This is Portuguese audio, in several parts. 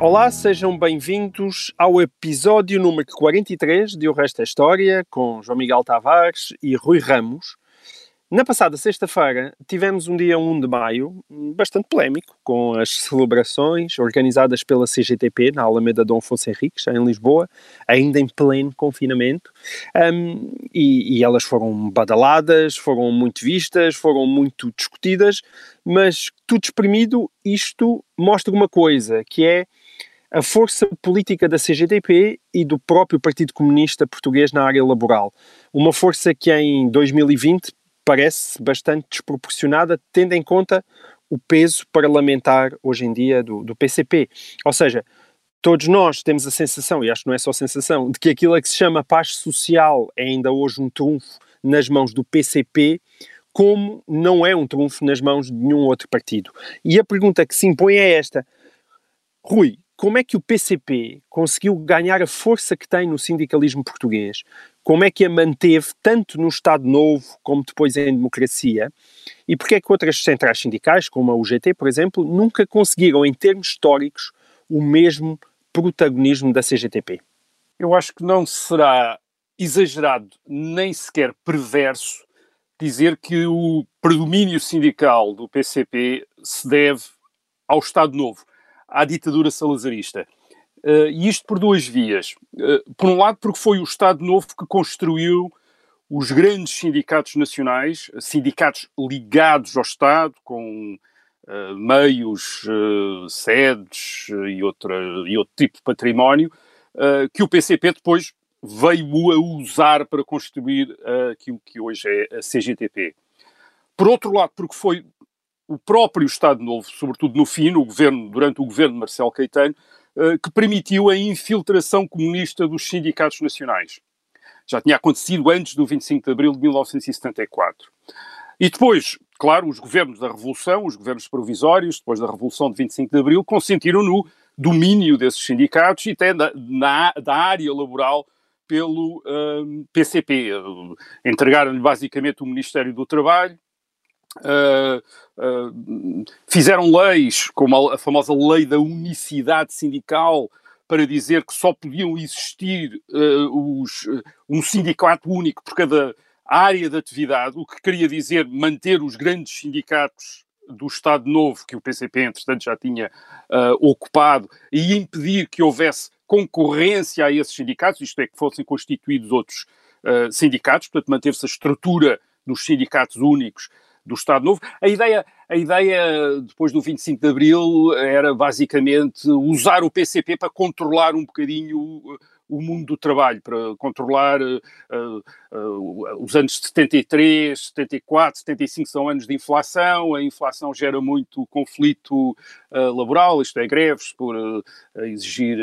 Olá, sejam bem-vindos ao episódio número 43 de O Resto é História, com João Miguel Tavares e Rui Ramos. Na passada sexta-feira tivemos um dia 1 de maio bastante polémico, com as celebrações organizadas pela CGTP na Alameda Dom Afonso Henriques, em Lisboa, ainda em pleno confinamento, Um, e, e elas foram badaladas, foram muito vistas, foram muito discutidas, mas tudo exprimido, isto mostra uma coisa, que é a força política da CGTP e do próprio Partido Comunista Português na área laboral. Uma força que em 2020 parece bastante desproporcionada, tendo em conta o peso parlamentar hoje em dia do, do PCP. Ou seja, todos nós temos a sensação, e acho que não é só sensação, de que aquilo a que se chama paz social é ainda hoje um trunfo nas mãos do PCP, como não é um trunfo nas mãos de nenhum outro partido. E a pergunta que se impõe é esta: Rui, como é que o PCP conseguiu ganhar a força que tem no sindicalismo português? Como é que a manteve tanto no Estado Novo como depois em democracia? E porquê é que outras centrais sindicais, como a UGT, por exemplo, nunca conseguiram, em termos históricos, o mesmo protagonismo da CGTP? Eu acho que não será exagerado nem sequer perverso dizer que o predomínio sindical do PCP se deve ao Estado Novo, à ditadura salazarista. Uh, e isto por duas vias. Uh, por um lado, porque foi o Estado Novo que construiu os grandes sindicatos nacionais, sindicatos ligados ao Estado, com uh, meios, sedes e, outra, e outro tipo de património, que o PCP depois veio a usar para construir aquilo que hoje é a CGTP. Por outro lado, porque foi o próprio Estado Novo, sobretudo no fim, no governo, durante o governo de Marcelo Caetano, que permitiu a infiltração comunista dos sindicatos nacionais. Já tinha acontecido antes do 25 de abril de 1974. E depois, claro, os governos da Revolução, os governos provisórios, depois da Revolução de 25 de abril, consentiram no domínio desses sindicatos e até da, na, da área laboral pelo um, PCP. Entregaram-lhe basicamente o Ministério do Trabalho, Uh, uh, fizeram leis, como a, a, famosa lei da unicidade sindical, para dizer que só podiam existir uh, os, um sindicato único por cada área de atividade, o que queria dizer manter os grandes sindicatos do Estado Novo, que o PCP, entretanto, já tinha ocupado, e impedir que houvesse concorrência a esses sindicatos, isto é, que fossem constituídos outros sindicatos, portanto, manteve-se a estrutura dos sindicatos únicos do Estado Novo. A ideia, a ideia, depois do 25 de Abril, era basicamente usar o PCP para controlar um bocadinho o mundo do trabalho, para controlar uh, uh, uh, os anos de 73, 74, 75 são anos de inflação, a inflação gera muito conflito laboral, isto é, greves por exigir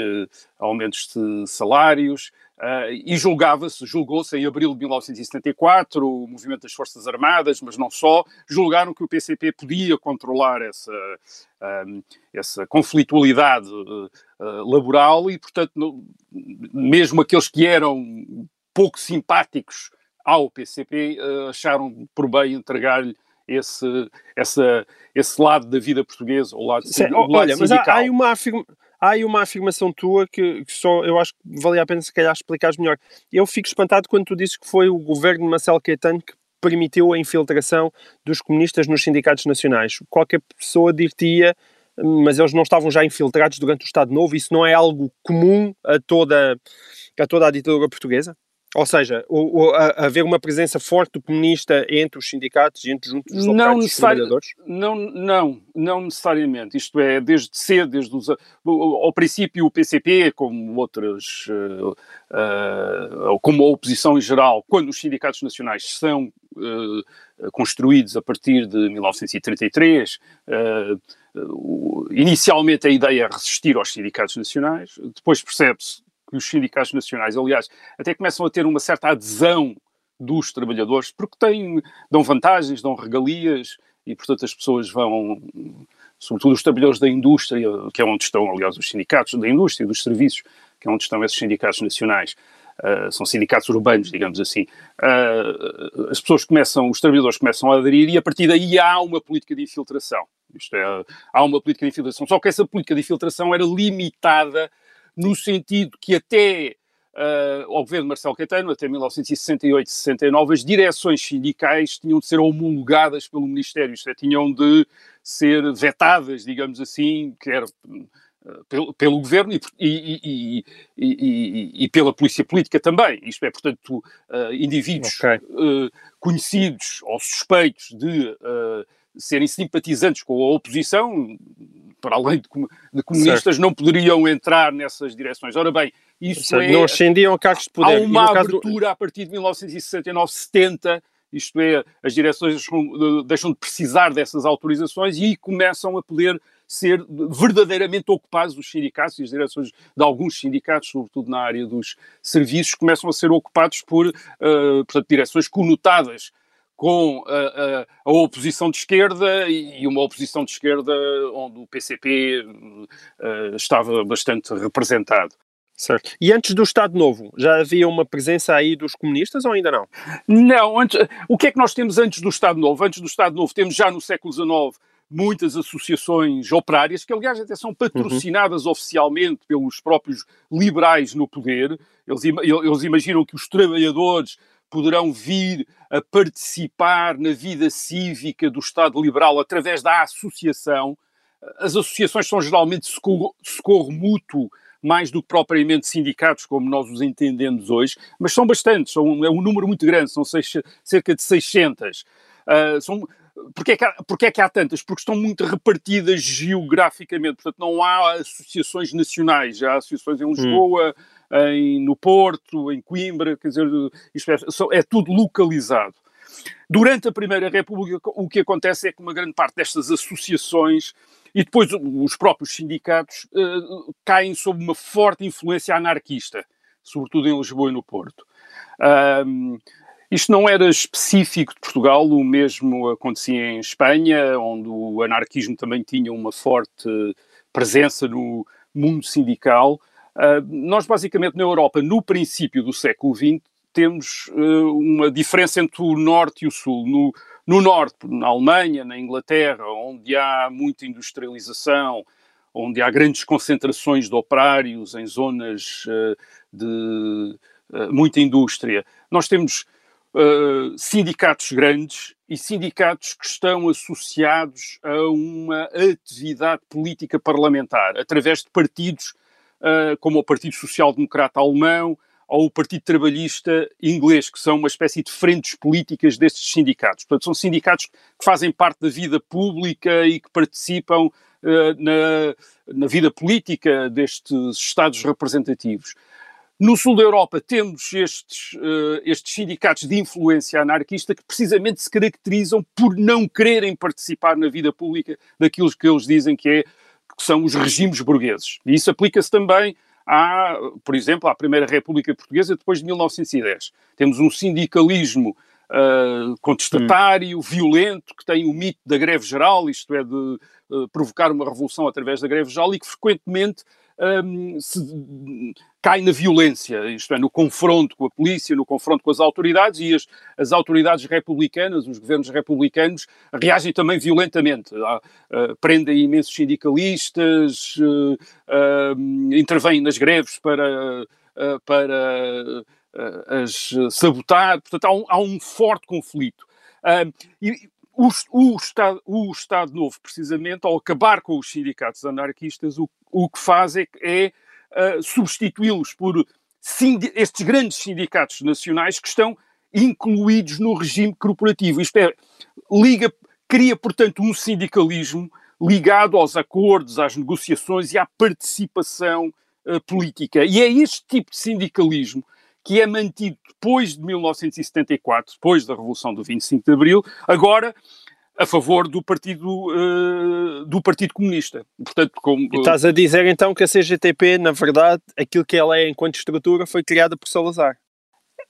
aumentos de salários, Uh, e julgava-se, julgou-se em abril de 1974 o movimento das Forças Armadas, mas não só, julgaram que o PCP podia controlar essa, um, essa conflitualidade uh, uh, laboral e, portanto, no, mesmo aqueles que eram pouco simpáticos ao PCP acharam por bem entregar-lhe esse, essa, esse lado da vida portuguesa, o lado, Sim, o lado olha, sindical. mas há, há uma afirmação há aí uma afirmação tua que, que, só eu acho que valia a pena se calhar explicares melhor. Eu fico espantado quando tu dizes que foi o governo de Marcelo Caetano que permitiu a infiltração dos comunistas nos sindicatos nacionais. Qualquer pessoa diria, mas eles não estavam já infiltrados durante o Estado Novo, isso não é algo comum a toda a, toda a ditadura portuguesa? Ou seja, o, o, a, haver uma presença forte do comunista entre os sindicatos e entre juntos os não dos trabalhadores? Não, não, não necessariamente. Isto é, desde cedo, desde os, ao princípio o PCP, como outras, uh, uh, como a oposição em geral, quando os sindicatos nacionais são uh, construídos a partir de 1933, inicialmente a ideia é resistir aos sindicatos nacionais, depois percebe-se que os sindicatos nacionais, aliás, até começam a ter uma certa adesão dos trabalhadores, porque têm, dão vantagens, dão regalias, e portanto as pessoas vão, sobretudo os trabalhadores da indústria, que é onde estão, aliás, os sindicatos da indústria e dos serviços, que é onde estão esses sindicatos nacionais, uh, são sindicatos urbanos, digamos assim, uh, as pessoas começam, os trabalhadores começam a aderir e a partir daí há uma política de infiltração. Isto é, há uma política de infiltração, só que essa política de infiltração era limitada no sentido que até uh, ao governo de Marcelo Caetano, até 1968, 69, as direções sindicais tinham de ser homologadas pelo Ministério, isto é, tinham de ser vetadas, digamos assim, quer pelo, pelo, governo e, e, e, e, pela polícia política também. Isto é, portanto, uh, indivíduos okay. uh, conhecidos ou suspeitos de uh, serem simpatizantes com a oposição, para além de, comunistas, certo. não poderiam entrar nessas direções. Ora bem, isso certo. é... Não ascendiam a cargos de poder. Há uma abertura do... a partir de 1969, 70, isto é, as direções deixam de precisar dessas autorizações e começam a poder ser verdadeiramente ocupados, os sindicatos e as direções de alguns sindicatos, sobretudo na área dos serviços, começam a ser ocupados por uh, portanto, direções conotadas com a, a, a, oposição de esquerda e uma oposição de esquerda onde o PCP uh, eh, estava bastante representado. Certo. E antes do Estado Novo, já havia uma presença aí dos comunistas ou ainda não? Não. Antes, o que é que nós temos antes do Estado Novo? Antes do Estado Novo temos já no século XIX muitas associações operárias, que aliás até são patrocinadas uhum. oficialmente pelos próprios liberais no poder. Eles, eles imaginam que os trabalhadores poderão vir a participar na vida cívica do Estado liberal através da associação. As associações são geralmente socorro, socorro mútuo, mais do que propriamente sindicatos, como nós os entendemos hoje, mas são bastantes, são, é um número muito grande, são seis, cerca de 600. Uh, ah, são, Porquê é, que há, porquê é que há tantas? Porque estão muito repartidas geograficamente, portanto não há associações nacionais, há associações em hum. Lisboa, hum. Em, no Porto, em Coimbra, quer dizer, é, é tudo localizado. Durante a Primeira República, o que acontece é que uma grande parte destas associações e depois os próprios sindicatos uh, caem sob uma forte influência anarquista, sobretudo em Lisboa e no Porto. Um, isto não era específico de Portugal, o mesmo acontecia em Espanha, onde o anarquismo também tinha uma forte presença no mundo sindical. Uh, nós, basicamente, na Europa, no princípio do século XX, temos uh, uma diferença entre o Norte e o Sul. No, no Norte, na Alemanha, na Inglaterra, onde há muita industrialização, onde há grandes concentrações de operários em zonas uh, de muita indústria, nós temos uh, sindicatos grandes e sindicatos que estão associados a uma atividade política parlamentar, através de partidos uh, como o Partido Social Democrata Alemão ou o Partido Trabalhista Inglês, que são uma espécie de frentes políticas destes sindicatos. Portanto, são sindicatos que fazem parte da vida pública e que participam uh, na, na vida política destes Estados representativos. No sul da Europa temos estes, uh, estes sindicatos de influência anarquista que precisamente se caracterizam por não quererem participar na vida pública daquilo que eles dizem que, é, que são os regimes burgueses. E isso aplica-se também à, por exemplo, à Primeira República Portuguesa depois de 1910. Temos um sindicalismo uh, contestatário, violento, que tem o mito da greve geral, isto é, de uh, provocar uma revolução através da greve geral, e que frequentemente um, se, cai na violência, isto é, no confronto com a polícia, no confronto com as autoridades, e as, as autoridades republicanas, os governos republicanos, reagem também violentamente. Uh, prendem imensos sindicalistas, uh, uh, intervêm nas greves para, uh, para uh, as sabotar, portanto, há um, há um forte conflito. e o, o, Estado, o Estado Novo, precisamente, ao acabar com os sindicatos anarquistas, o, o que faz é, é uh, substituí-los por estes grandes sindicatos nacionais que estão incluídos no regime corporativo. Isto é, liga, cria, portanto, um sindicalismo ligado aos acordos, às negociações e à participação uh, política. E é este tipo de sindicalismo que é mantido depois de 1974, depois da Revolução do 25 de Abril, agora a favor do Partido, uh, do partido Comunista. Portanto, como. E estás a dizer então que a CGTP, na verdade, aquilo que ela é enquanto estrutura foi criada por Salazar?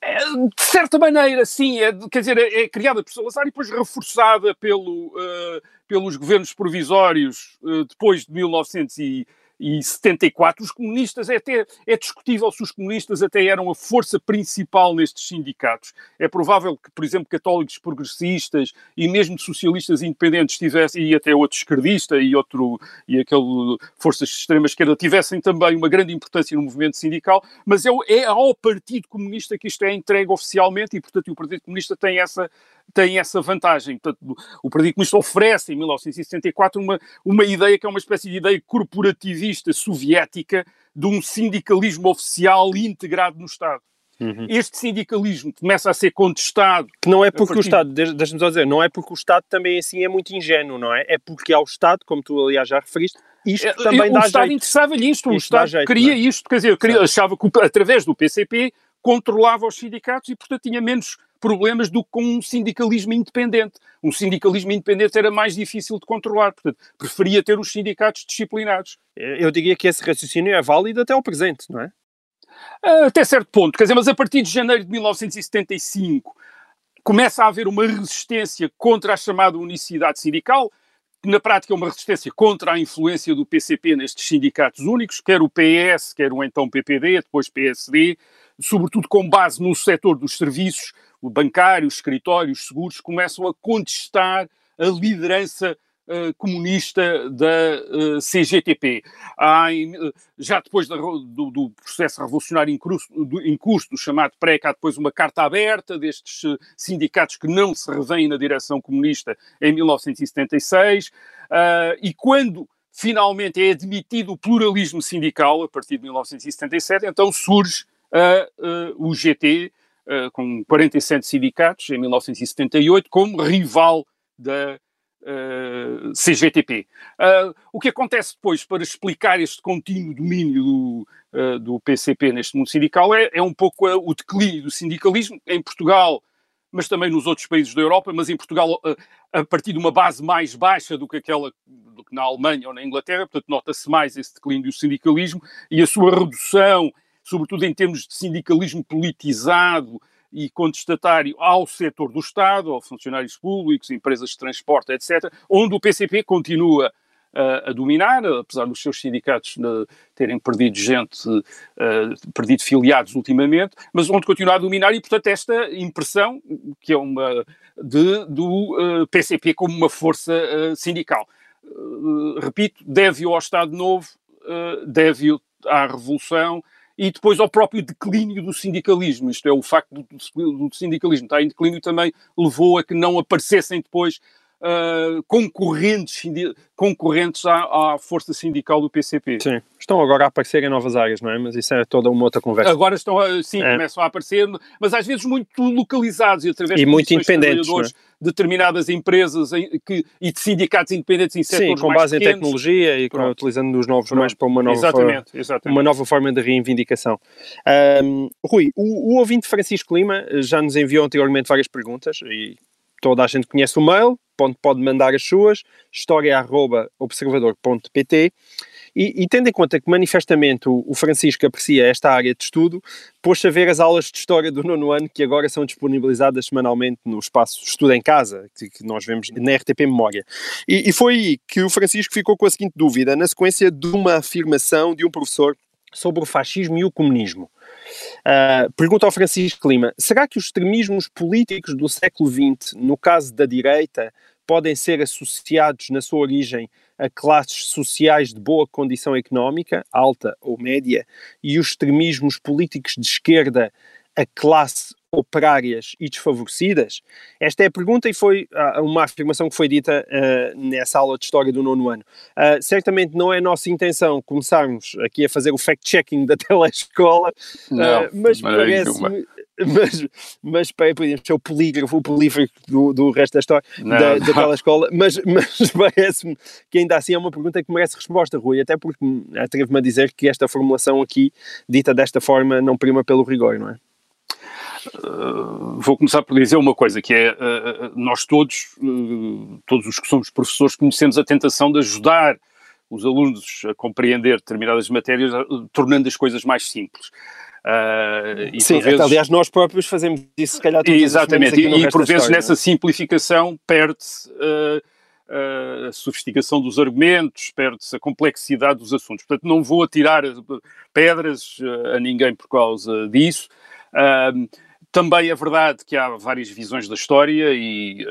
É, de certa maneira, sim, é, quer dizer, é, é criada por Salazar e depois reforçada pelo, uh, pelos governos provisórios uh, depois de 1900 e, e 74, os comunistas, é até é discutível se os comunistas até eram a força principal nestes sindicatos. É provável que, por exemplo, católicos progressistas e mesmo socialistas independentes tivessem, e até outro esquerdista e outro, e aquele forças de extrema esquerda tivessem também uma grande importância no movimento sindical, mas é, é ao Partido Comunista que isto é entregue oficialmente e, portanto, o Partido Comunista tem essa tem essa vantagem. Portanto, o Partido Comunista oferece, em 1974, uma, uma ideia que é uma espécie de ideia corporativista soviética de um sindicalismo oficial integrado no Estado. Uhum. Este sindicalismo começa a ser contestado. Que não é porque partir... o Estado, deixa-me só dizer, não é porque o Estado também assim é muito ingênuo, não é? É porque ao Estado, como tu aliás já referiste, isto é, também o dá Estado interessava-lhe isto, o Estado jeito, queria é? isto, quer dizer, queria, achava que através do PCP controlava os sindicatos e, portanto, tinha menos problemas do que com um sindicalismo independente. Um sindicalismo independente era mais difícil de controlar, portanto, preferia ter os sindicatos disciplinados. Eu diria que esse raciocínio é válido até ao presente, não é? Ah, até certo ponto, quer dizer, mas a partir de janeiro de 1975 começa a haver uma resistência contra a chamada unicidade sindical, que na prática é uma resistência contra a influência do PCP nestes sindicatos únicos, quer o PS, quer o então PPD, depois PSD, sobretudo com base no setor dos serviços, o bancário, os escritórios, seguros, começam a contestar a liderança Uh, comunista da uh, CGTP. Há, já depois da, do, do, processo revolucionário em curso, do, em curso, do chamado PREC, há depois uma carta aberta destes sindicatos que não se revêem na direção comunista em 1976, e quando finalmente é admitido o pluralismo sindical, a partir de 1977, então surge o GT, com 47 sindicatos, em 1978, como rival da uh, CGTP. Uh, o que acontece depois para explicar este contínuo domínio do, uh, do PCP neste mundo sindical é, é um pouco o declínio do sindicalismo em Portugal, mas também nos outros países da Europa, mas em Portugal a partir de uma base mais baixa do que aquela do que na Alemanha ou na Inglaterra, portanto nota-se mais esse declínio do sindicalismo e a sua redução sobretudo em termos de sindicalismo politizado e contestatário ao setor do Estado, aos funcionários públicos, empresas de transporte, etc., onde o PCP continua uh, a dominar, apesar dos seus sindicatos uh, terem perdido gente, uh, perdido filiados ultimamente, mas onde continua a dominar e, portanto, esta impressão, que é uma de, do PCP como uma força sindical. repito, deve-o ao Estado Novo, deve-o à Revolução, e depois ao próprio declínio do sindicalismo. Isto é, o facto do, do sindicalismo estar em declínio também levou a que não aparecessem depois uh, concorrentes, concorrentes à, à, força sindical do PCP. Sim, estão agora a aparecer em novas áreas, não é? Mas isso é toda uma outra conversa. Agora estão, sim, é. começam a aparecer, mas às vezes muito localizados e através e de muito independentes, de é? determinadas empresas em, que, e de sindicatos independentes em setores Sim, com base pequenos. em tecnologia e com, utilizando os novos mais para uma nova, exatamente, exatamente. uma nova forma de reivindicação. Um, Rui, o, o ouvinte Francisco Lima já nos enviou anteriormente várias perguntas e toda a gente conhece o mail, pode mandar as suas, história.observador.pt e, e, tendo em conta que manifestamente o, Francisco aprecia esta área de estudo, pôs a ver as aulas de História do nono ano que agora são disponibilizadas semanalmente no espaço Estudo em Casa, que, que nós vemos na RTP Memória. E, e foi aí que o Francisco ficou com a seguinte dúvida, na sequência de uma afirmação de um professor sobre o fascismo e o comunismo. Uh, pergunta ao Francisco Lima: será que os extremismos políticos do século XX, no caso da direita, podem ser associados na sua origem a classes sociais de boa condição económica, alta ou média, e os extremismos políticos de esquerda a classe operárias e desfavorecidas? Esta é a pergunta e foi uh, uma afirmação que foi dita uh, nessa aula de História do nono ano. Uh, certamente não é nossa intenção começarmos aqui a fazer o fact-checking da telescola, não, mas parece-me... Mas, mas podíamos ser o polígrafo, o polígrafo do, do resto da história não, da, da telescola, mas, mas parece-me que ainda assim é uma pergunta que merece resposta, Rui, até porque atrevo-me a dizer que esta formulação aqui, dita desta forma, não prima pelo rigor, não é? Uh, vou começar por dizer uma coisa, que é, uh, nós todos, uh, todos os que somos professores, conhecemos a tentação de ajudar os alunos a compreender determinadas matérias, tornando as coisas mais simples. Uh, Sim, vezes... aliás, nós próprios fazemos isso, se calhar, todos Exatamente, e, e por vezes história, nessa simplificação perde-se uh, uh, a sofisticação dos argumentos, perde-se a complexidade dos assuntos. Portanto, não vou atirar pedras a ninguém por causa disso. Também é verdade que há várias visões da história e,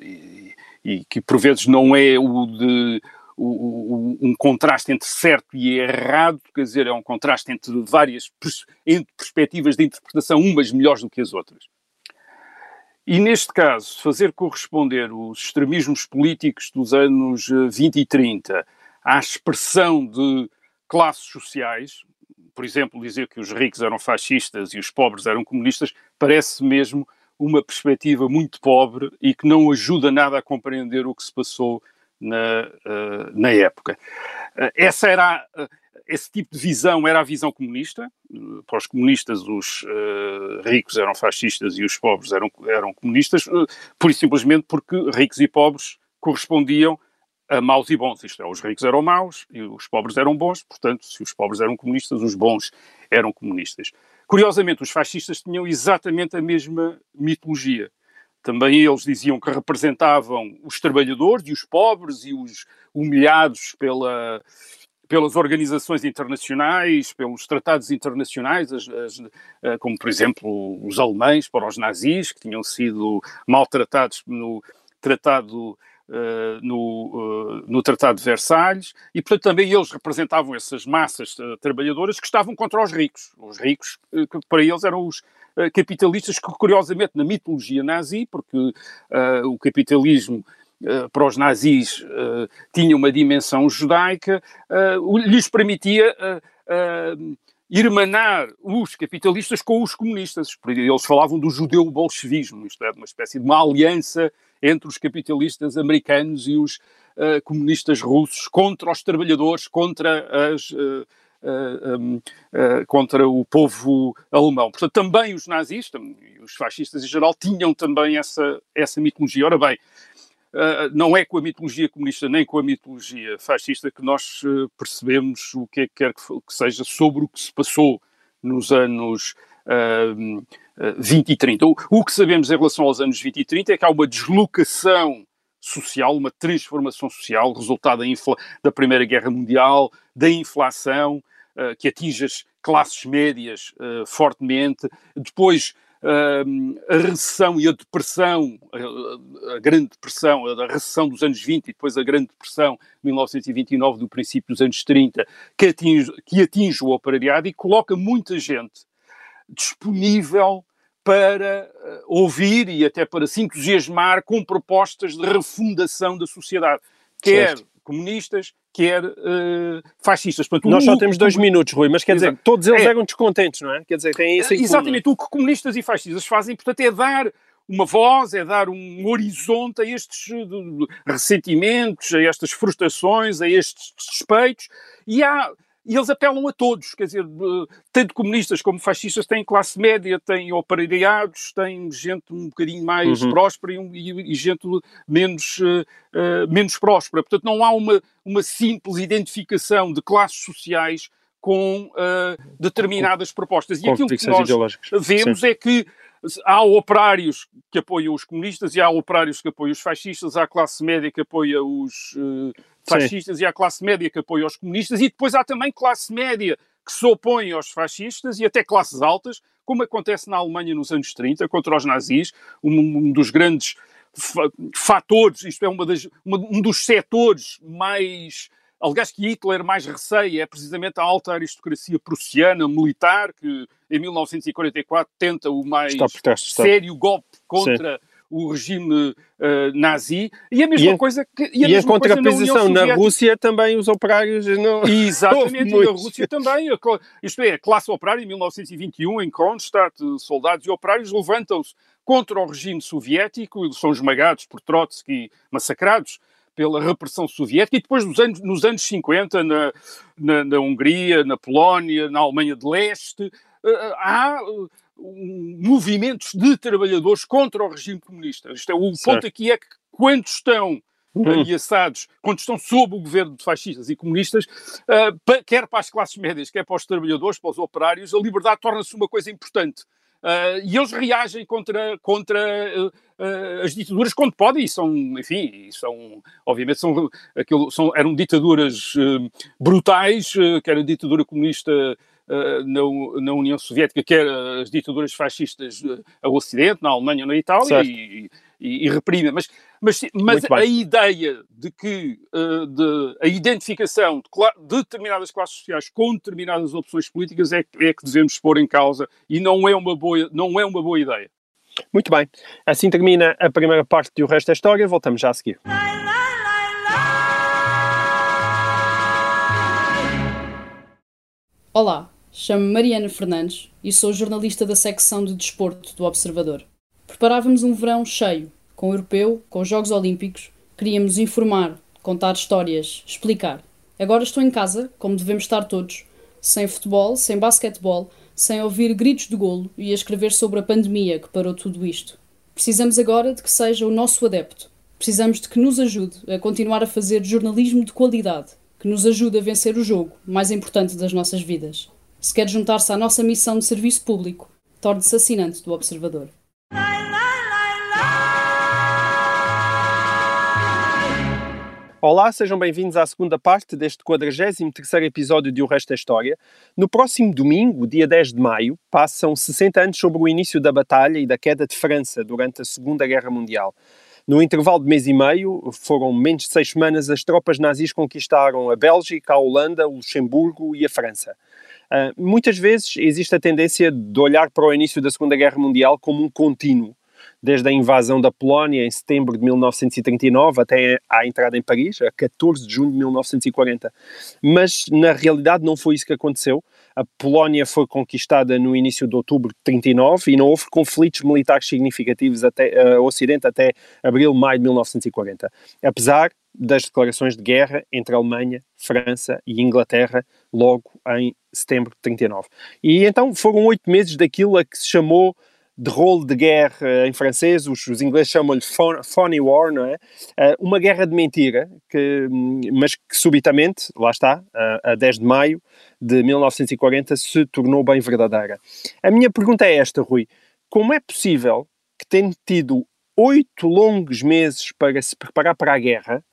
e, e que por vezes não é o de o, o, um contraste entre certo e errado, quer dizer, é um contraste entre várias pers entre perspectivas de interpretação, umas melhores do que as outras. E neste caso, fazer corresponder os extremismos políticos dos anos 20 eh, e 30 à expressão de classes sociais, por exemplo, dizer que os ricos eram fascistas e os pobres eram comunistas, parece mesmo uma perspectiva muito pobre e que não ajuda nada a compreender o que se passou na, uh, na época. Uh, essa era uh, esse tipo de visão era a visão comunista. Para os comunistas, os ricos eram fascistas e os pobres eram, eram comunistas, por simplesmente porque ricos e pobres correspondiam a maus e bons. Isto é, os ricos eram maus e os pobres eram bons, portanto, se os pobres eram comunistas, os bons eram comunistas. Curiosamente, os fascistas tinham exatamente a mesma mitologia. Também eles diziam que representavam os trabalhadores e os pobres e os humilhados pela, pelas organizações internacionais, pelos tratados internacionais, as, as, eh, como por exemplo os alemães para os nazis, que tinham sido maltratados no tratado Uh, no, uh, no Tratado de Versalhes, e portanto também eles representavam essas massas uh, trabalhadoras que estavam contra os ricos. Os ricos, que para eles eram os, eh, capitalistas que, curiosamente, na mitologia nazi, porque o capitalismo para os nazis tinha uma dimensão judaica, lhes permitia irmanar os capitalistas com os comunistas. Eles falavam do judeu-bolchevismo, isto é, uma espécie de uma aliança entre os capitalistas americanos e os comunistas russos contra os trabalhadores, contra as uh, uh, contra o povo alemão. Portanto, também os nazis, os fascistas em geral, tinham também essa, essa mitologia. Ora bem, Uh, não é com a mitologia comunista nem com a mitologia fascista que nós uh, percebemos o que é que quer que, seja sobre o que se passou nos anos uh, 20 e 30. O, que sabemos em relação aos anos 20 e 30 é que há uma deslocação social, uma transformação social, resultado da, da Primeira Guerra Mundial, da inflação, uh, que atinge as classes médias uh, fortemente, depois a recessão e a depressão, a, grande depressão, a, recessão dos anos 20 e depois a grande depressão de 1929 do princípio dos anos 30, que atinge, que atinge o operariado e coloca muita gente disponível para ouvir e até para se entusiasmar com propostas de refundação da sociedade, quer certo. Comunistas, quer uh, fascistas. Portanto, Nós só temos dois minutos, Rui, mas quer dizer, todos eles é, eram descontentes, não é? Quer dizer, tem isso Exatamente, o que comunistas e fascistas fazem, portanto, é dar uma voz, é dar um horizonte a estes eh, ressentimentos, a estas frustrações, a estes despeitos, e há e eles apelam a todos, quer dizer, tanto comunistas como fascistas têm classe média, têm operariados, têm gente um bocadinho mais uhum. próspera e, e, e, gente menos, uh, menos próspera. Portanto, não há uma, uma simples identificação de classes sociais com uh, determinadas com, propostas. E aquilo que nós vemos Sim. é que há operários que apoiam os comunistas e há operários que apoiam os fascistas, há classe média que apoia os uh, fascistas Sim. e há a classe média que apoia os comunistas e depois há também classe média que se opõe aos fascistas e até classes altas, como acontece na Alemanha nos anos 30 contra os nazis, um, um dos grandes fatores, isto é uma das, uma, um dos setores mais Aliás, que Hitler mais receia é precisamente a alta aristocracia prussiana, militar, que em 1944 tenta o mais sério golpe contra Sim. O regime uh, nazi. E a mesma e coisa que. E a, e a contraposição na, na, Rússia também os operários não. Exatamente, na Rússia também. Isto é, a classe operária em 1921, em Kronstadt, soldados e operários levantam-se contra o regime soviético, e são esmagados por Trotsky, massacrados pela repressão soviética e depois nos anos, nos anos 50 na, na, na Hungria, na Polónia, na Alemanha de Leste, uh, há uh, movimentos de trabalhadores contra o regime comunista. Isto é, o certo. ponto aqui é que quando estão uhum. ameaçados, quando estão sob o governo de fascistas e comunistas, uh, quer para as classes médias, quer para os trabalhadores, para os operários, a liberdade torna-se uma coisa importante. Uh, e eles reagem contra, contra uh, as ditaduras quando podem, e são, enfim, são, obviamente, são, aquilo, são, eram ditaduras brutais, quer a ditadura comunista na, na, União Soviética, quer as ditaduras fascistas ao Ocidente, na Alemanha, na Itália, e, e, e reprime. Mas, mas, mas a ideia de que uh, de, a identificação de, de, determinadas classes sociais com determinadas opções políticas é, é que devemos pôr em causa e não é uma boa, não é uma boa ideia. Muito bem. Assim termina a primeira parte do resto da história. Voltamos já a seguir. Olá, chamo-me Mariana Fernandes e sou jornalista da secção de desporto do Observador. Preparávamos um verão cheio, com o europeu, com os Jogos Olímpicos. Queríamos informar, contar histórias, explicar. Agora estou em casa, como devemos estar todos, sem futebol, sem basquetebol, sem ouvir gritos de golo e a escrever sobre a pandemia que parou tudo isto. Precisamos agora de que seja o nosso adepto. Precisamos de que nos ajude a continuar a fazer jornalismo de qualidade, que nos ajude a vencer o jogo mais importante das nossas vidas. Se quer juntar-se à nossa missão de serviço público, torne-se assinante do Observador. Olá, sejam bem-vindos à segunda parte deste 43º episódio de O Resto da História. No próximo domingo, dia 10 de maio, passam 60 anos sobre o início da batalha e da queda de França durante a Segunda Guerra Mundial. No intervalo de mês e meio, foram menos de seis semanas, as tropas nazis conquistaram a Bélgica, a Holanda, o Luxemburgo e a França. Uh, muitas vezes existe a tendência de olhar para o início da Segunda Guerra Mundial como um contínuo, desde a invasão da Polónia em setembro de 1939 até à entrada em Paris, a 14 de junho de 1940. Mas, na realidade, não foi isso que aconteceu. A Polónia foi conquistada no início de outubro de 39 e não houve conflitos militares significativos até uh, Ocidente até abril, maio de 1940. Apesar das declarações de guerra entre Alemanha, França e Inglaterra logo em setembro de 39. E então foram oito meses daquilo a que se chamou de rolo de guerra em francês, os, os ingleses chamam-lhe phony war, não é? Uh, uma guerra de mentira, que, mas que subitamente, lá está, uh, a 10 de maio de 1940, se tornou bem verdadeira. A minha pergunta é esta, Rui: como é possível que, tendo tido oito longos meses para se preparar para a guerra,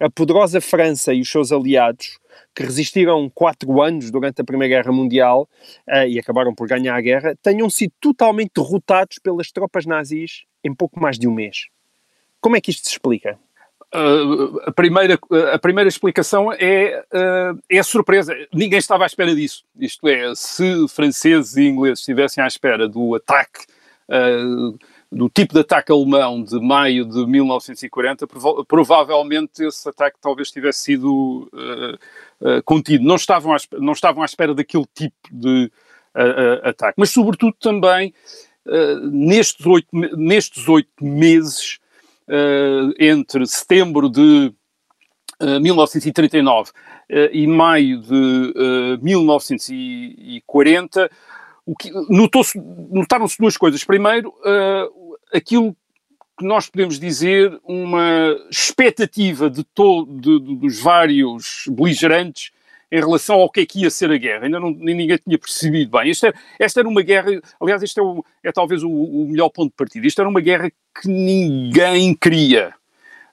a poderosa França e os seus aliados que resistiram quatro anos durante a Primeira Guerra Mundial uh, e acabaram por ganhar a guerra, tenham sido totalmente derrotados pelas tropas nazis em pouco mais de um mês. Como é que isto se explica? Uh, a, primeira, a primeira explicação é, uh, é a surpresa. Ninguém estava à espera disso. Isto é, se franceses e ingleses estivessem à espera do ataque uh, do tipo de ataque alemão de maio de 1940, prova provavelmente esse ataque talvez tivesse sido uh, uh, contido. Não estavam, à, não estavam à espera daquele tipo de uh, ataque. Mas, sobretudo, também nestes, oito, nestes oito meses, entre setembro de 1939 e maio de 1940, notaram-se duas coisas. Primeiro, uh, aquilo que nós podemos dizer uma expectativa de, de, dos vários beligerantes em relação ao que é que ia ser a guerra. Ainda não, ninguém tinha percebido bem. Esta, esta era uma guerra, aliás, este é, o, é talvez o, o, melhor ponto de partida. Isto era uma guerra que ninguém queria,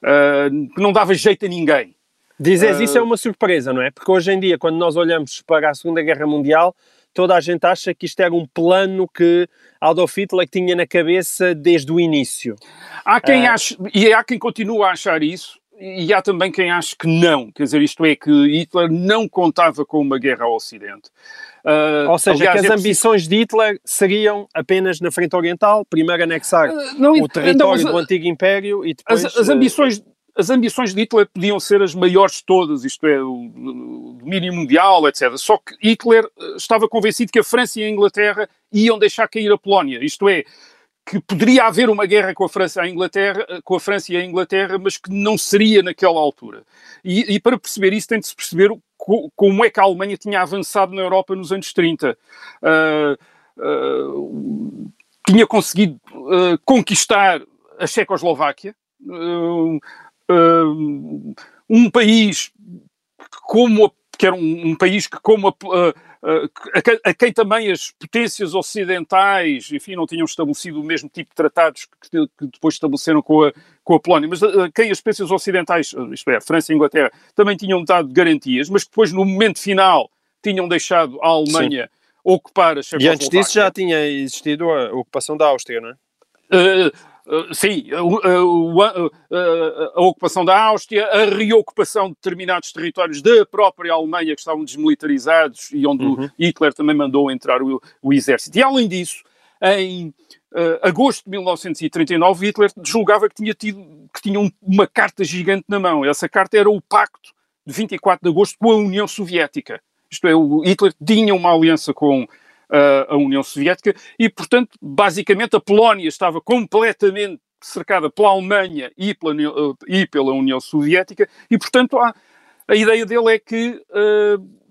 uh, que não dava jeito a ninguém. Dizes uh, isso é uma surpresa, não é? Porque hoje em dia, quando nós olhamos para a Segunda Guerra Mundial, toda a gente acha que isto era um plano que Adolf Hitler tinha na cabeça desde o início. Há quem uh, ache, e há quem continua a achar isso, e há também quem acha que não, quer dizer, isto é que Hitler não contava com uma guerra ao Ocidente. Uh, Ou seja, aliás, que as é ambições de Hitler seriam apenas na frente oriental, primeiro anexar uh, não, o território não, do antigo império e depois... As, as ambições as ambições de Hitler podiam ser as maiores de todas, isto é, o domínio mundial, etc. Só que Hitler eh, estava convencido que a França e a Inglaterra iam deixar cair a Polónia, isto é, que poderia haver uma guerra com a França, a Inglaterra, eh, com a França e a Inglaterra, mas que não seria naquela altura. E, e para perceber isso tem de se perceber como é que a Alemanha tinha avançado na Europa nos anos 30. Uh, uh, tinha conseguido uh, conquistar a Checoslováquia, um país como que era um, um país que como a, a, a, quem também as potências ocidentais, enfim, não tinham estabelecido o mesmo tipo de tratados que, que depois estabeleceram com a, com a Polónia, mas a, quem as potências ocidentais, isto é, França e Inglaterra, também tinham dado garantias, mas que depois, no momento final, tinham deixado a Alemanha Sim. ocupar a E antes disso já tinha existido a ocupação da Áustria, não é? Uh, Uh, sim, a, a, a, ocupação da Áustria, a reocupação de determinados territórios da própria Alemanha que estavam desmilitarizados e onde uhum. Hitler também mandou entrar o, o, exército. E além disso, em uh, agosto de 1939, Hitler julgava que tinha, tido, que tinha um, uma carta gigante na mão. Essa carta era o pacto de 24 de agosto com a União Soviética. Isto é, o Hitler tinha uma aliança com a União Soviética e, portanto, basicamente a Polónia estava completamente cercada pela Alemanha e pela, e pela União Soviética e, portanto, a, a ideia dele é que uh,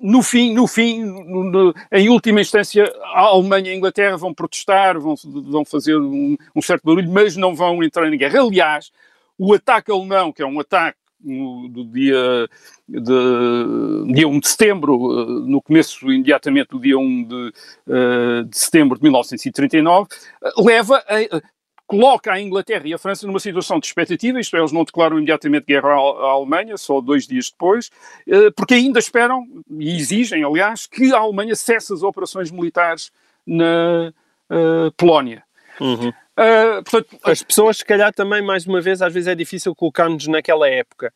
no fim, no fim, no, no, em última instância, a Alemanha e a Inglaterra vão protestar, vão, vão fazer um, um certo barulho, mas não vão entrar em guerra. Aliás, o ataque alemão, que é um ataque no, do dia, de, dia 1 de setembro, eh, no começo imediatamente do dia 1 de, eh, de setembro de 1939, eh, leva a, coloca a Inglaterra e a França numa situação de expectativa, isto é, eles não declaram imediatamente guerra à, Alemanha, só dois dias depois, porque ainda esperam, e exigem, aliás, que a Alemanha cesse as operações militares na uh, Polónia. Uhum. Uh, portanto, As pessoas, se calhar, também, mais uma vez, às vezes é difícil colocar-nos naquela época.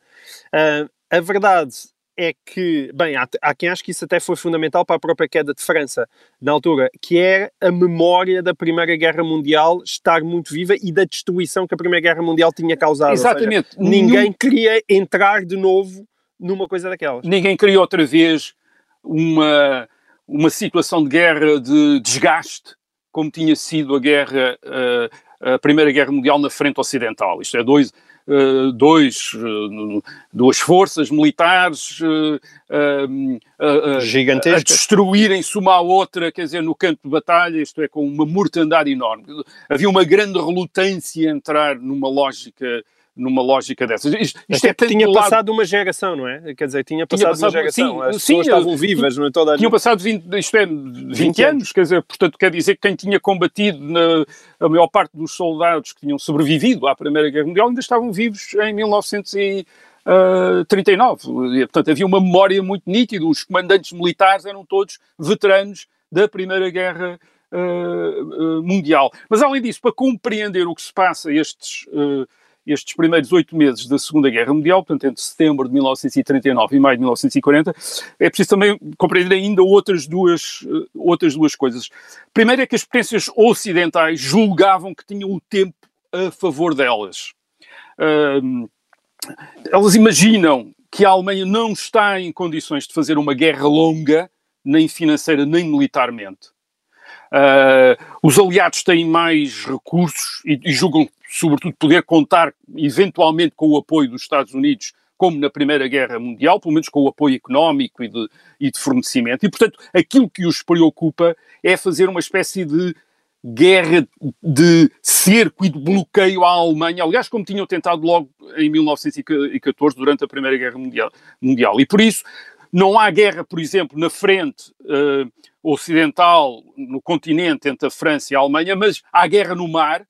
Uh, a verdade é que, bem, há, há, quem ache que isso até foi fundamental para a própria queda de França na altura, que é a memória da Primeira Guerra Mundial estar muito viva e da destruição que a Primeira Guerra Mundial tinha causado. Exatamente. Seja, ninguém queria entrar de novo numa coisa daquelas. Ninguém queria outra vez uma, uma situação de guerra de desgaste como tinha sido a guerra, uh, a Primeira Guerra Mundial na frente ocidental. Isto é, dois, uh, dois, uh, duas forças militares Gigantescas. a destruírem-se uma à outra, quer dizer, no campo de batalha, isto é, com uma mortandade enorme. Havia uma grande relutância a entrar numa lógica numa lógica dessas. Isto, isto é tinha lado... passado uma geração, não é? Quer dizer, tinha passado, tinha passado uma geração. Sim, As sim, estavam vivas, não é? Toda Tinham passado 20, isto é, 20, 20 anos, anos, quer dizer, portanto, quer dizer que quem tinha combatido, na, a maior parte dos soldados que tinham sobrevivido à Primeira Guerra Mundial ainda estavam vivos em 1939. E, portanto, havia uma memória muito nítida. Os comandantes militares eram todos veteranos da Primeira Guerra uh, uh, Mundial. Mas, além disso, para compreender o que se passa estes... Uh, estes primeiros oito meses da Segunda Guerra Mundial, portanto, entre setembro de 1939 e maio de 1940, é preciso também compreender ainda outras duas, uh, outras duas coisas. Primeiro é que as potências ocidentais julgavam que tinham o tempo a favor delas. Uh, elas imaginam que a Alemanha não está em condições de fazer uma guerra longa, nem financeira, nem militarmente. Uh, os aliados têm mais recursos e, e julgam sobretudo, poder contar eventualmente com o apoio dos Estados Unidos, como na Primeira Guerra Mundial, pelo menos com o apoio económico e de, e de fornecimento. E, portanto, aquilo que os preocupa é fazer uma espécie de guerra de cerco e de bloqueio à Alemanha, aliás, como tinham tentado logo em 1914, durante a Primeira Guerra Mundial. mundial. E por isso, não há guerra, por exemplo, na frente uh, ocidental, no continente, entre a França e a Alemanha, mas há guerra no mar,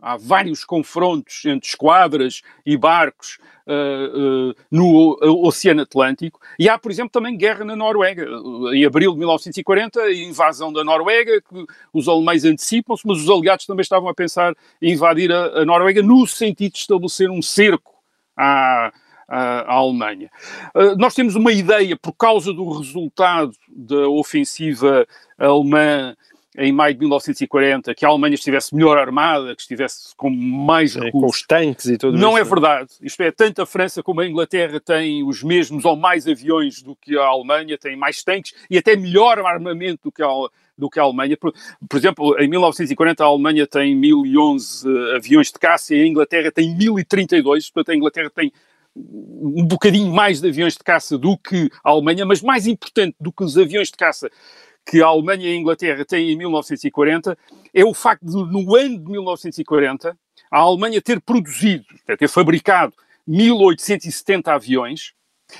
há vários confrontos entre esquadras e barcos uh, uh, no Oceano Atlântico, e há, por exemplo, também guerra na Noruega. Em abril de 1940, a invasão da Noruega, que os alemães antecipam-se, mas os aliados também estavam a pensar em invadir a, a Noruega no sentido de estabelecer um cerco à, à, Alemanha. Uh, nós temos uma ideia, por causa do resultado da ofensiva alemã em maio de 1940 que a Alemanha estivesse melhor armada, que estivesse com mais recursos. Com os tanques e tudo Não isso. é verdade. Isto é, tanto a França como a Inglaterra têm os mesmos ou mais aviões do que a Alemanha, têm mais tanques e até melhor armamento do que a, do que a Alemanha. Por, por exemplo, em 1940 a Alemanha tem 1011 uh, aviões de caça e a Inglaterra tem 1032, portanto a Inglaterra tem um bocadinho mais de aviões de caça do que a Alemanha, mas mais importante do que os aviões de caça que a Alemanha e a Inglaterra têm em 1940 é o facto de, no ano de 1940, a Alemanha ter produzido, ter fabricado 1870 aviões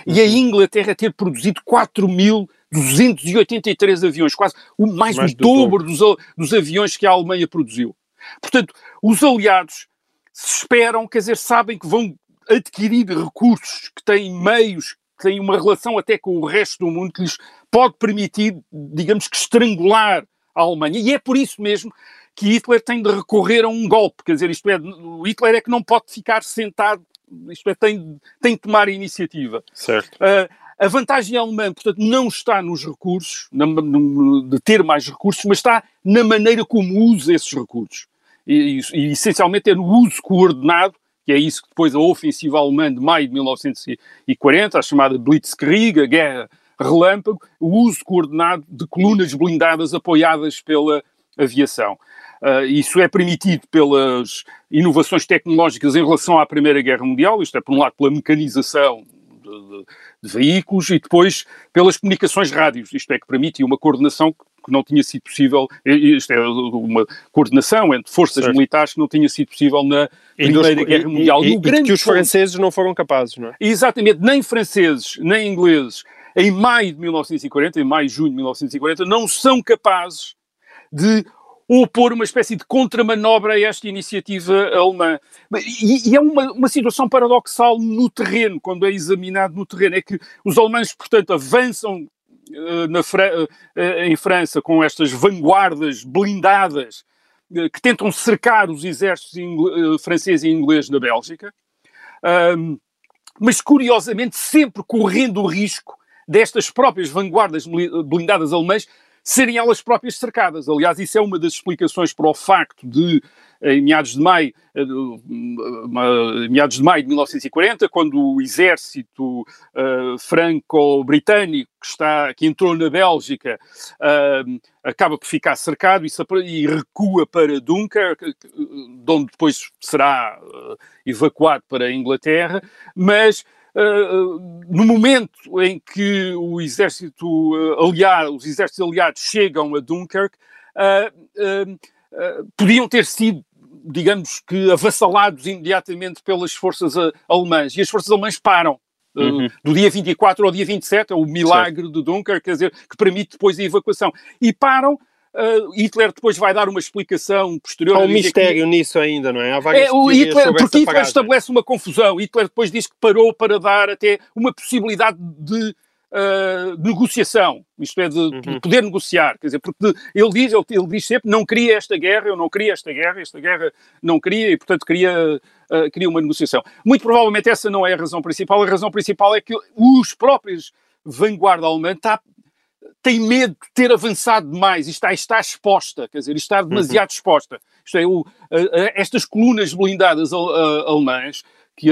e a Uhum. Inglaterra ter produzido 4.283 aviões, quase o, mais, Mais o do dobro dos, dos aviões que a Alemanha produziu. Portanto, os aliados se esperam, quer dizer, sabem que vão adquirir recursos, que têm meios, que têm uma relação até com o resto do mundo que lhes pode permitir, digamos que, estrangular a Alemanha. E é por isso mesmo que Hitler tem de recorrer a um golpe. Quer dizer, isto é, o Hitler é que não pode ficar sentado, isto é, tem, tem de tomar a iniciativa. Certo. Uh, a vantagem alemã, portanto, não está nos recursos, na- no- de ter mais recursos, mas está na maneira como usa esses recursos. E, e- e, essencialmente é no uso coordenado, que é isso que depois a ofensiva alemã de maio de 1940, a chamada Blitzkrieg, a guerra relâmpago, o uso coordenado de colunas blindadas apoiadas pela aviação. Uh, isso é permitido pelas inovações tecnológicas em relação à Primeira Guerra Mundial, isto é, por um lado, pela mecanização de, de- de veículos e depois pelas comunicações rádios, isto é, que permite uma coordenação que não tinha sido possível, e- isto é, uma coordenação entre forças Certo. militares que não tinha sido possível na E, Primeira Guerra e- Mundial. e- e grande que os franceses não foram capazes, não é? Exatamente, nem franceses, nem ingleses, em maio de 1940, em maio e junho de 1940, não são capazes de opor uma espécie de contramanobra a esta iniciativa alemã. E, e é uma, uma situação paradoxal no terreno, quando é examinado no terreno, é que os alemães, portanto, avançam eh, na Fra- eh, em França com estas vanguardas blindadas eh, que tentam cercar os exércitos eh, francês e inglês na Bélgica. Mas curiosamente sempre correndo o risco destas próprias vanguardas blindadas alemãs serem elas próprias cercadas. Aliás, isso é uma das explicações para o facto de, em meados de maio, eh, uma- em meados de maio de 1940, quando o exército eh, franco-britânico que, está, que entrou na Bélgica ah, acaba por ficar cercado e, e recua para Dunkerque, de onde depois será eh, evacuado para a Inglaterra, mas Uh, no momento em que o exército uh, aliado, os exércitos aliados chegam a Dunkirk, podiam ter sido, digamos que, avassalados imediatamente pelas forças alemãs. E as forças alemãs param. uh, Uhum. Do dia 24 ao dia 27, é o milagre de Dunkirk, quer dizer, que permite depois a evacuação. E param, uh, Hitler depois vai dar uma explicação posterior. Há um dizer que- mistério nisso ainda, não é? Há várias é, o Hitler, porque Hitler paragem. estabelece uma confusão. Hitler depois diz que parou para dar até uma possibilidade de ah, negociação, isto é, de, Uhum. de poder negociar. Quer dizer, porque de- ele diz, ele, ele diz sempre, não queria esta guerra, eu não queria esta guerra, esta guerra não queria e, portanto, queria, ah, queria uma negociação. Muito provavelmente essa não é a razão principal. A razão principal é que os próprios vanguarda alemã está tem medo de ter avançado demais e está, está exposta, quer dizer, está demasiado exposta. Isto é, o, estas colunas blindadas alemãs que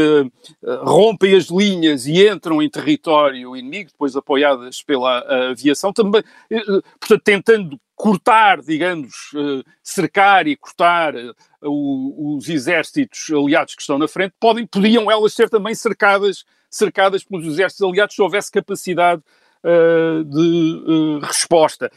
rompem as linhas e entram em território inimigo, depois apoiadas pela aviação, também, eh, portanto, tentando cortar, digamos, eh, cercar e cortar o- os exércitos aliados que estão na frente, podem, podiam elas ser também cercadas, cercadas pelos exércitos aliados se houvesse capacidade eh, de eh, resposta.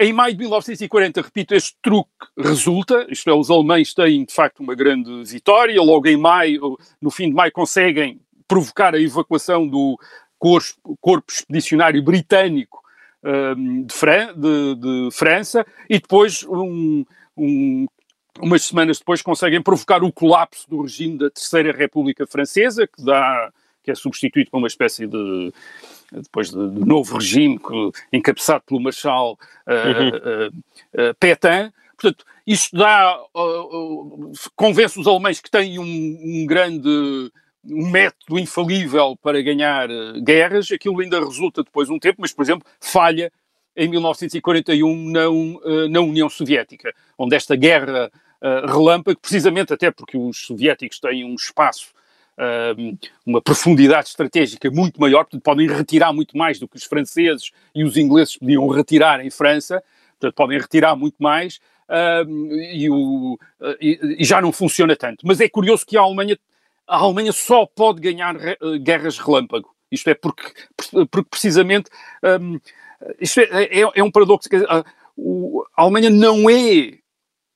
Em maio de 1940, repito, este truque resulta, isto é, os alemães têm de facto uma grande vitória, logo em maio, no fim de maio, conseguem provocar a evacuação do corpo, corpo expedicionário britânico hum, de, Fran- de- de França e depois, um- um- umas semanas depois, conseguem provocar o colapso do regime da Terceira República Francesa, que, dá, que é substituído por uma espécie de depois de, de novo regime encabeçado pelo Marshal uh, uh, uh, Pétain. Portanto, isto dá, convence os alemães que têm um, um grande um método infalível para ganhar uh, guerras. Aquilo ainda resulta depois de um tempo, mas, por exemplo, falha em 1941 na, uh, na União Soviética, onde esta guerra uh, relâmpago, precisamente até porque os soviéticos têm um espaço uma profundidade estratégica muito maior, portanto podem retirar muito mais do que os franceses e os ingleses podiam retirar em França, portanto podem retirar muito mais e, o, e, já não funciona tanto. Mas é curioso que a Alemanha, a Alemanha só pode ganhar eh, guerras relâmpago. Isto é porque, porque precisamente isto é, é, é um paradoxo. a Alemanha não é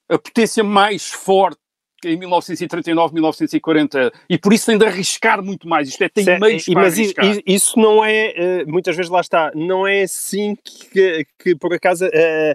a potência mais forte em 1939, 1940, e por isso tem de arriscar muito mais. Isto é, tem Certo, meios e- para mas arriscar. i- isso não é, eh, muitas vezes lá está, não é assim que, que por acaso eh,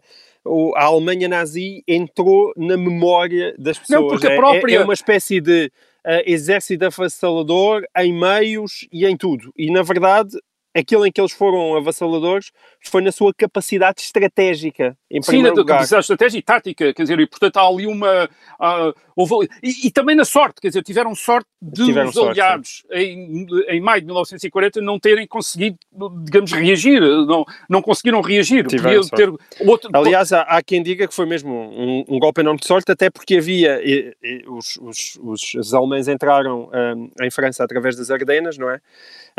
a Alemanha nazi entrou na memória das pessoas. Não, porque a É- é- própria- é, uma espécie de eh, exército avassalador em meios e em tudo. E na verdade, aquilo em que eles foram avassaladores foi na sua capacidade estratégica, em Sim, na lugar. capacidade de estratégia e tática, quer dizer, e portanto há ali uma. ah, houve e, e também na sorte, quer dizer, tiveram sorte de Tiveram os sorte, aliados em, em maio de 1940 não terem conseguido, digamos, reagir, não, não conseguiram reagir. Tiveram ter outro, Aliás, há, há quem diga que foi mesmo um, um golpe enorme de sorte, até porque havia. e- e os, os, os, os alemães entraram hum, em França através das Ardenas, não é?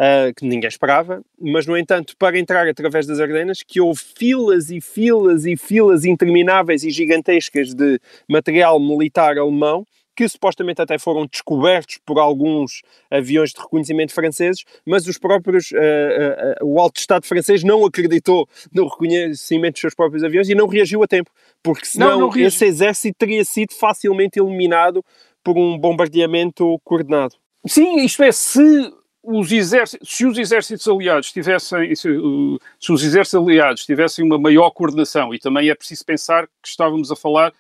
Ah, que ninguém esperava, mas no entanto, para entrar através das Ardenas, que houve filas e filas e filas intermináveis e gigantescas de material militar alemão. Que supostamente até foram descobertos por alguns aviões de reconhecimento franceses, mas os próprios, ah, ah, o alto Estado francês não acreditou no reconhecimento dos seus próprios aviões e não reagiu a tempo, porque senão não reagiu. esse exército teria sido facilmente eliminado por um bombardeamento coordenado. Sim, isto é, se os exércitos, se os exércitos aliados tivessem, se, uh, se os exércitos aliados tivessem uma maior coordenação, e também é preciso pensar que estávamos a falar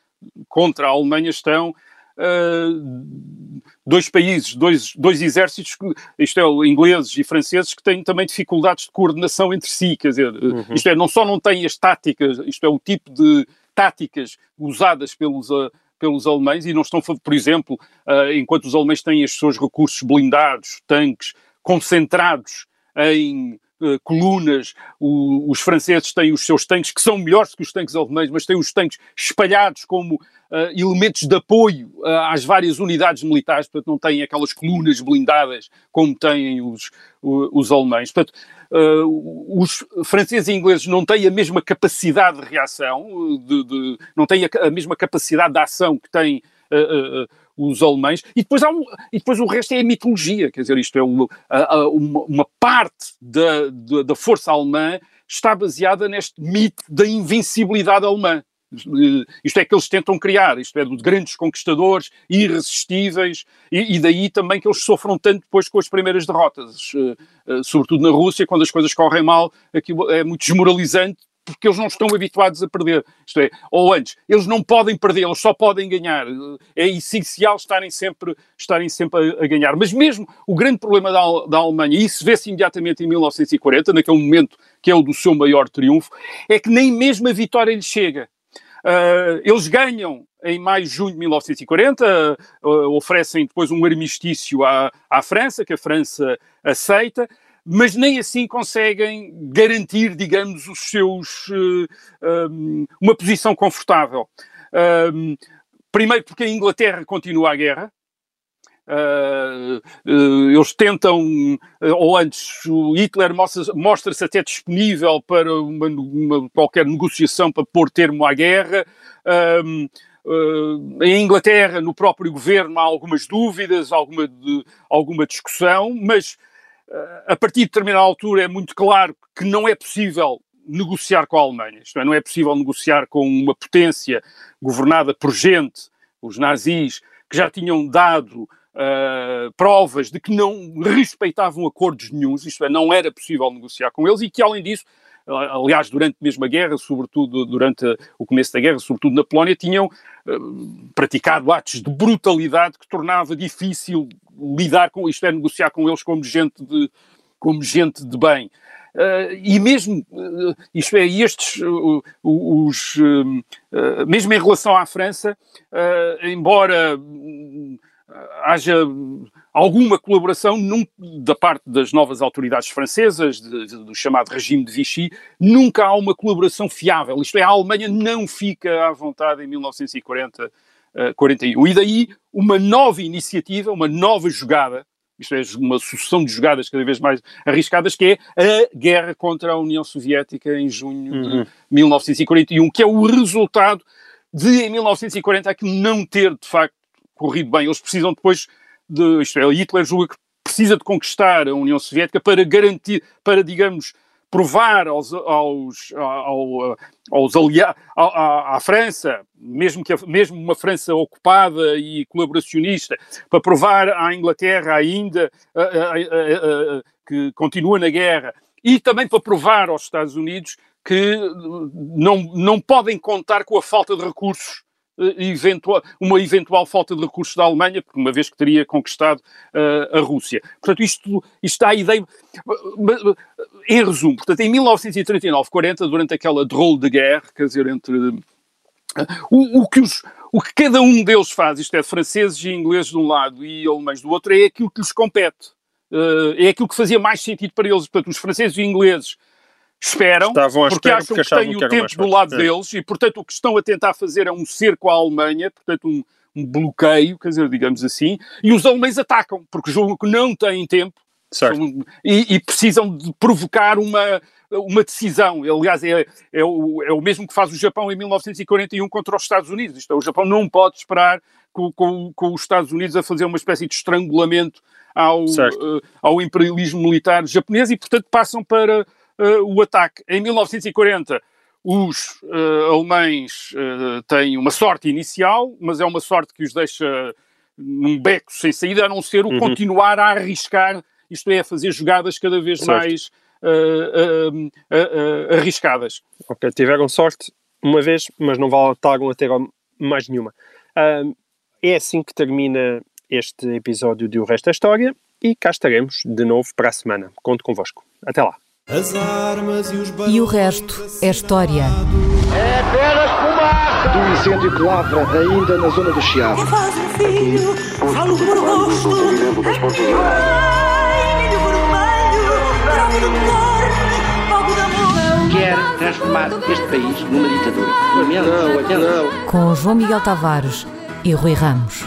contra a Alemanha estão uh, dois países, dois, dois exércitos, isto é, ingleses e franceses, que têm também dificuldades de coordenação entre si, quer dizer, uh, isto é, não só não têm as táticas, isto é, o tipo de táticas usadas pelos, uh, pelos alemães e não estão, por exemplo, uh, enquanto os alemães têm os seus recursos blindados, tanques, concentrados em uh, colunas, o- os franceses têm os seus tanques, que são melhores que os tanques alemães, mas têm os tanques espalhados como uh, elementos de apoio uh, às várias unidades militares, portanto não têm aquelas colunas blindadas como têm os, os alemães. Portanto, os franceses e ingleses não têm a mesma capacidade de reação, de- de- não têm a, a mesma capacidade de ação que têm uh, uh, os alemães, e depois, há um, e depois o resto é a mitologia, quer dizer, isto é uma, uma, parte da, da, força alemã está baseada neste mito da invencibilidade alemã. Isto é que eles tentam criar, isto é, de grandes conquistadores, irresistíveis, e, e daí também que eles sofram tanto depois com as primeiras derrotas, eh, eh, sobretudo na Rússia, quando as coisas correm mal, aquilo é muito desmoralizante, porque eles não estão habituados a perder. Isto é, ou antes, eles não podem perder, eles só podem ganhar. É essencial estarem sempre, estarem sempre a, a ganhar. Mas mesmo o grande problema da, da Alemanha, e isso vê-se imediatamente em 1940, naquele momento que é o do seu maior triunfo, é que nem mesmo a vitória lhes chega. Ah, eles ganham em maio, junho de 1940, ah, oferecem depois um armistício à, à França, que a França aceita, mas nem assim conseguem garantir, digamos, os seus eh, um, uma posição confortável. Um, primeiro porque a Inglaterra continua a guerra. Uh, uh, eles tentam, uh, ou antes, o Hitler mostra- mostra-se até disponível para uma, uma- qualquer negociação para pôr termo à guerra. Um, uh, em Inglaterra, no próprio governo, há algumas dúvidas, alguma, de- alguma discussão, mas a partir de determinada altura é muito claro que não é possível negociar com a Alemanha. Isto é, não é possível negociar com uma potência governada por gente, os nazis, que já tinham dado uh, provas de que não respeitavam acordos nenhums, isto é, não era possível negociar com eles e que, além disso, aliás, durante mesmo a guerra, sobretudo durante o começo da guerra, sobretudo na Polónia, tinham uh, praticado atos de brutalidade que tornava difícil lidar com isto, é, negociar com eles como gente de, como gente de bem. Uh, e mesmo, uh, isto é, estes, uh, os, mesmo em relação à França, embora haja alguma colaboração num, da parte das novas autoridades francesas, de, de, do chamado regime de Vichy, nunca há uma colaboração fiável. Isto é, a Alemanha não fica à vontade em 1940, 41. E daí uma nova iniciativa, uma nova jogada, isto é, uma sucessão de jogadas cada vez mais arriscadas, que é a guerra contra a União Soviética em junho uhum. de 1941, que é o resultado de, em 1940, aquilo não ter, de facto, corrido bem. Eles precisam depois de. Isto é, Hitler julga que precisa de conquistar a União Soviética para garantir, para, digamos, provar aos, aos, ao, aos aliados, à, à, França, mesmo, que a, mesmo uma França ocupada e colaboracionista, para provar à Inglaterra ainda que continua na guerra, e também para provar aos Estados Unidos que não, não podem contar com a falta de recursos eventual, uma eventual falta de recursos da Alemanha, porque uma vez que teria conquistado uh, a Rússia. Portanto, isto, isto dá a ideia. Em resumo, portanto, em 1939-40, durante aquela drôle de guerra, quer dizer, entre. Uh, o, o, que os, o que cada um deles faz, isto é, franceses e ingleses de um lado e alemães do outro, é aquilo que lhes compete. Uh, é aquilo que fazia mais sentido para eles. Portanto, os franceses e ingleses esperam, porque acham porque que têm o tempo do lado é. deles e, portanto, o que estão a tentar fazer é um cerco à Alemanha, portanto, um, um bloqueio, quer dizer, digamos assim, e os alemães atacam, porque julgam que não têm tempo e, e, precisam de provocar uma, uma decisão. Aliás, é, é, o, é o mesmo que faz o Japão em 1941 contra os Estados Unidos. Isto é, o Japão não pode esperar com, com, com os Estados Unidos a fazer uma espécie de estrangulamento ao, uh, ao imperialismo militar japonês e, portanto, passam para o ataque. Em 1940, os uh, alemães uh, têm uma sorte inicial, mas é uma sorte que os deixa num beco sem saída, a não ser o uhum. continuar a arriscar, isto é, a fazer jogadas cada vez certo. mais arriscadas. Ok, tiveram sorte uma vez, mas não voltaram a ter mais nenhuma. é assim que termina este episódio de O Resto da História e cá estaremos de novo para a semana. Conto convosco. Até lá. As armas e os E o resto é história. É apenas fumaça! Do incêndio que lavra ainda na zona do Chiado. faz um filho, falo por rosto. Quer transformar este país numa ditadura. Não, não. Com João Miguel Tavares e Rui Ramos.